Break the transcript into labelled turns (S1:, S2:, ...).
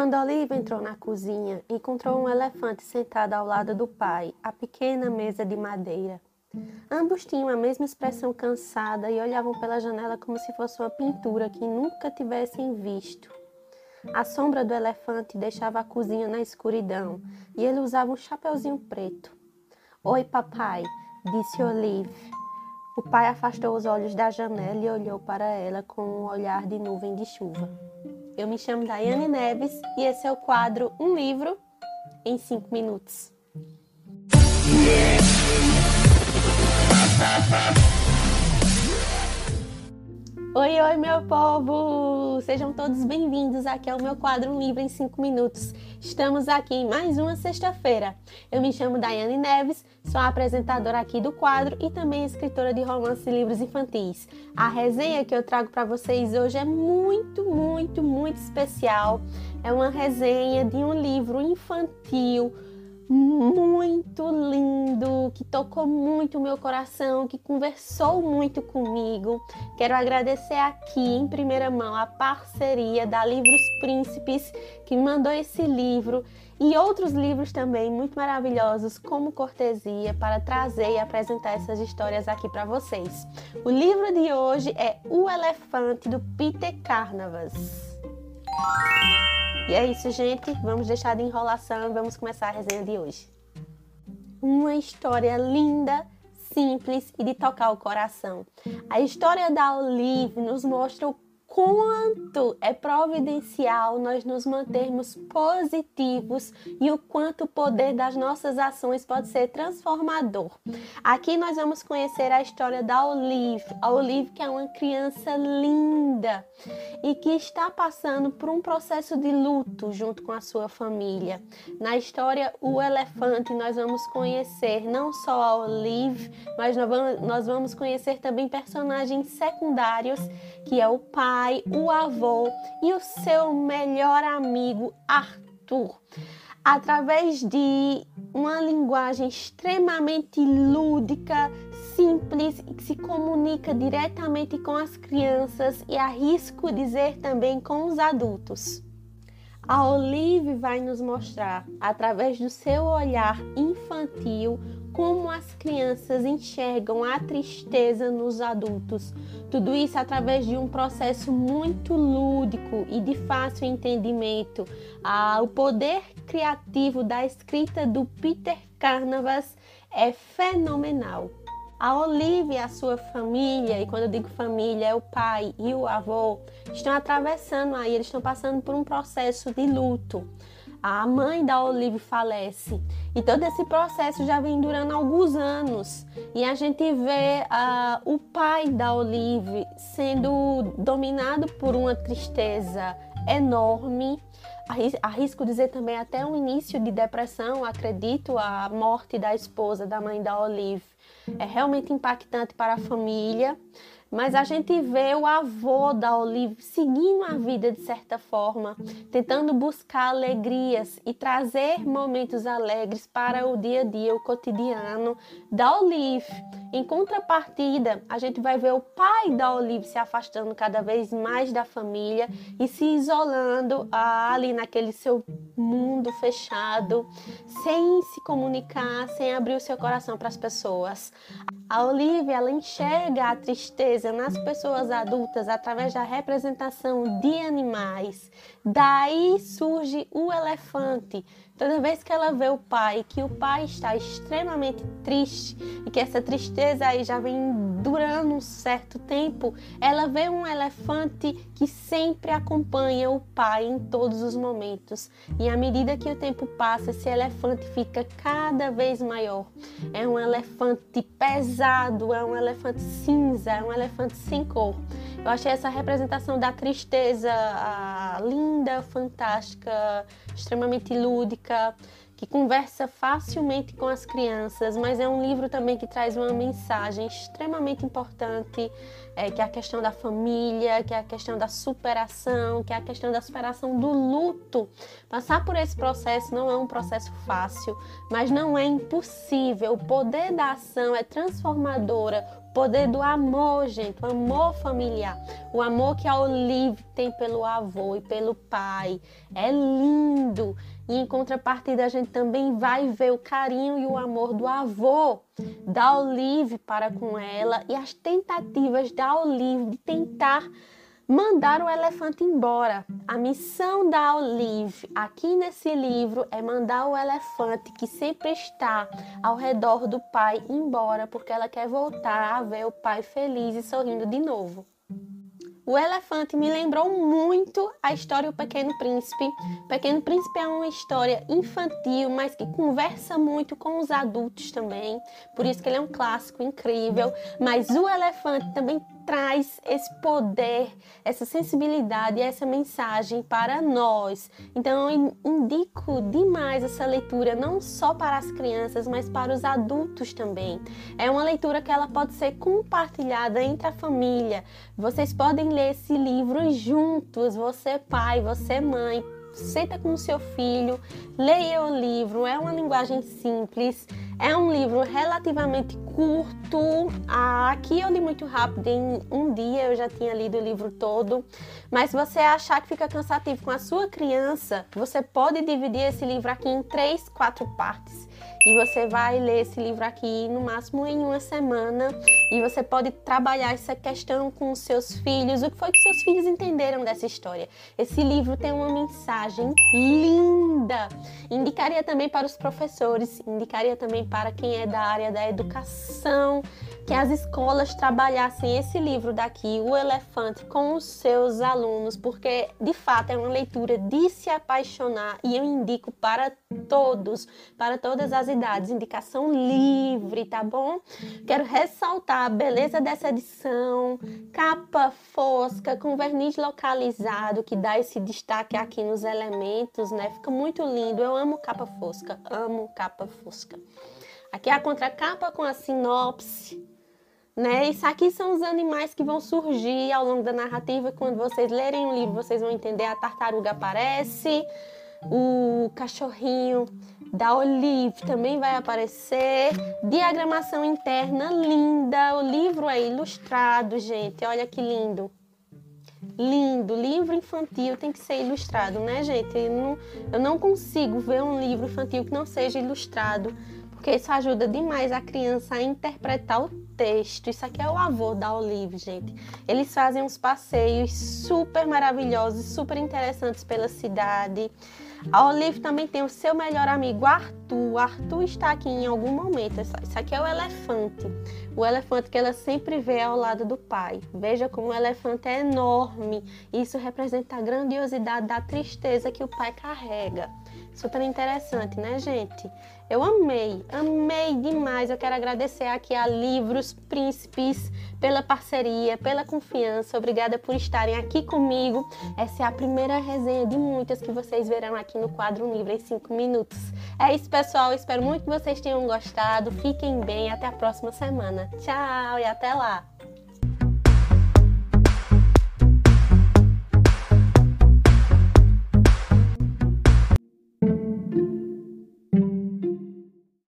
S1: Quando Oliva entrou na cozinha, encontrou um elefante sentado ao lado do pai, à pequena mesa de madeira. Ambos tinham a mesma expressão cansada e olhavam pela janela como se fosse uma pintura que nunca tivessem visto. A sombra do elefante deixava a cozinha na escuridão e ele usava um chapeuzinho preto. Oi, papai, disse Olive. O pai afastou os olhos da janela e olhou para ela com um olhar de nuvem de chuva. Eu me chamo Daiane Neves e esse é o quadro Um Livro em 5 Minutos. Oi, oi, meu povo! Sejam todos bem-vindos aqui ao meu quadro Livro em 5 Minutos. Estamos aqui em mais uma sexta-feira. Eu me chamo Daiane Neves, sou apresentadora aqui do quadro e também escritora de romances e livros infantis. A resenha que eu trago para vocês hoje é muito, muito, muito especial. É uma resenha de um livro infantil muito lindo, que tocou muito o meu coração, que conversou muito comigo. Quero agradecer aqui em primeira mão a parceria da Livros Príncipes, que mandou esse livro e outros livros também muito maravilhosos, como cortesia, para trazer e apresentar essas histórias aqui para vocês. O livro de hoje é O Elefante do Peter Carnavas. E é isso, gente. Vamos deixar de enrolação e vamos começar a resenha de hoje. Uma história linda, simples e de tocar o coração. A história da Olive nos mostra o quanto é providencial nós nos mantermos positivos e o quanto o poder das nossas ações pode ser transformador. Aqui nós vamos conhecer a história da Olive, a Olive que é uma criança linda e que está passando por um processo de luto junto com a sua família. Na história O Elefante nós vamos conhecer não só a Olive, mas nós vamos conhecer também personagens secundários que é o pai pai, o avô e o seu melhor amigo Arthur. Através de uma linguagem extremamente lúdica, simples e que se comunica diretamente com as crianças e arrisco dizer também com os adultos. A Olive vai nos mostrar, através do seu olhar infantil, como as crianças enxergam a tristeza nos adultos. Tudo isso através de um processo muito lúdico e de fácil entendimento. Ah, o poder criativo da escrita do Peter Carnavas é fenomenal. A Olivia e a sua família, e quando eu digo família, é o pai e o avô, estão atravessando aí, eles estão passando por um processo de luto a mãe da Olive falece. E todo esse processo já vem durando alguns anos. E a gente vê uh, o pai da Olive sendo dominado por uma tristeza enorme. Arrisco dizer também até um início de depressão, acredito, a morte da esposa da mãe da Olive. É realmente impactante para a família. Mas a gente vê o avô da Olive seguindo a vida de certa forma, tentando buscar alegrias e trazer momentos alegres para o dia a dia, o cotidiano da Olive. Em contrapartida, a gente vai ver o pai da Olive se afastando cada vez mais da família e se isolando ah, ali naquele seu mundo fechado, sem se comunicar, sem abrir o seu coração para as pessoas. A Olivia ela enxerga a tristeza nas pessoas adultas através da representação de animais. Daí surge o elefante. Toda vez que ela vê o pai, que o pai está extremamente triste e que essa tristeza aí já vem durando um certo tempo, ela vê um elefante que sempre acompanha o pai em todos os momentos. E à medida que o tempo passa, esse elefante fica cada vez maior. É um elefante pesado, é um elefante cinza, é um elefante sem cor. Eu achei essa representação da tristeza linda, fantástica, extremamente lúdica que conversa facilmente com as crianças, mas é um livro também que traz uma mensagem extremamente importante, é, que é a questão da família, que é a questão da superação, que é a questão da superação do luto. Passar por esse processo não é um processo fácil, mas não é impossível. O poder da ação é transformadora, Poder do amor, gente, o amor familiar. O amor que a Olive tem pelo avô e pelo pai. É lindo. E em contrapartida, a gente também vai ver o carinho e o amor do avô da Olive para com ela e as tentativas da Olive de tentar mandar o elefante embora. A missão da Olive aqui nesse livro é mandar o elefante que sempre está ao redor do pai embora, porque ela quer voltar a ver o pai feliz e sorrindo de novo. O elefante me lembrou muito a história O Pequeno Príncipe. O Pequeno Príncipe é uma história infantil, mas que conversa muito com os adultos também. Por isso que ele é um clássico incrível. Mas o elefante também traz esse poder, essa sensibilidade, essa mensagem para nós. Então eu indico demais essa leitura não só para as crianças, mas para os adultos também. É uma leitura que ela pode ser compartilhada entre a família. Vocês podem ler esse livro juntos, você pai, você mãe, senta com o seu filho, leia o livro. É uma linguagem simples, é um livro relativamente curto. Aqui eu li muito rápido, em um dia eu já tinha lido o livro todo. Mas se você achar que fica cansativo com a sua criança, você pode dividir esse livro aqui em três, quatro partes. E você vai ler esse livro aqui no máximo em uma semana. E você pode trabalhar essa questão com seus filhos. O que foi que seus filhos entenderam dessa história? Esse livro tem uma mensagem linda. Indicaria também para os professores, indicaria também para quem é da área da educação, que as escolas trabalhassem esse livro daqui, O Elefante, com os seus alunos, porque de fato é uma leitura de se apaixonar e eu indico para todos, para todas as idades, indicação livre, tá bom? Quero ressaltar a beleza dessa edição, capa fosca com verniz localizado que dá esse destaque aqui nos elementos, né? Fica muito lindo. Eu amo capa fosca, amo capa fosca. Aqui é a contracapa com a sinopse. Né? Isso aqui são os animais que vão surgir ao longo da narrativa. Quando vocês lerem o livro, vocês vão entender. A tartaruga aparece, o cachorrinho da Olive também vai aparecer. Diagramação interna linda. O livro é ilustrado, gente. Olha que lindo. Lindo. Livro infantil tem que ser ilustrado, né, gente? Eu não, eu não consigo ver um livro infantil que não seja ilustrado porque isso ajuda demais a criança a interpretar o texto. Isso aqui é o avô da Olive, gente. Eles fazem uns passeios super maravilhosos, super interessantes pela cidade. A Olive também tem o seu melhor amigo Arthur. Arthur está aqui em algum momento. Isso aqui é o elefante. O elefante que ela sempre vê ao lado do pai. Veja como o elefante é enorme. Isso representa a grandiosidade da tristeza que o pai carrega. Super interessante, né, gente? Eu amei, amei demais. Eu quero agradecer aqui a Livros Príncipes pela parceria, pela confiança. Obrigada por estarem aqui comigo. Essa é a primeira resenha de muitas que vocês verão aqui no quadro Livro em 5 minutos. É isso, pessoal. Espero muito que vocês tenham gostado. Fiquem bem. Até a próxima semana. Tchau e até lá.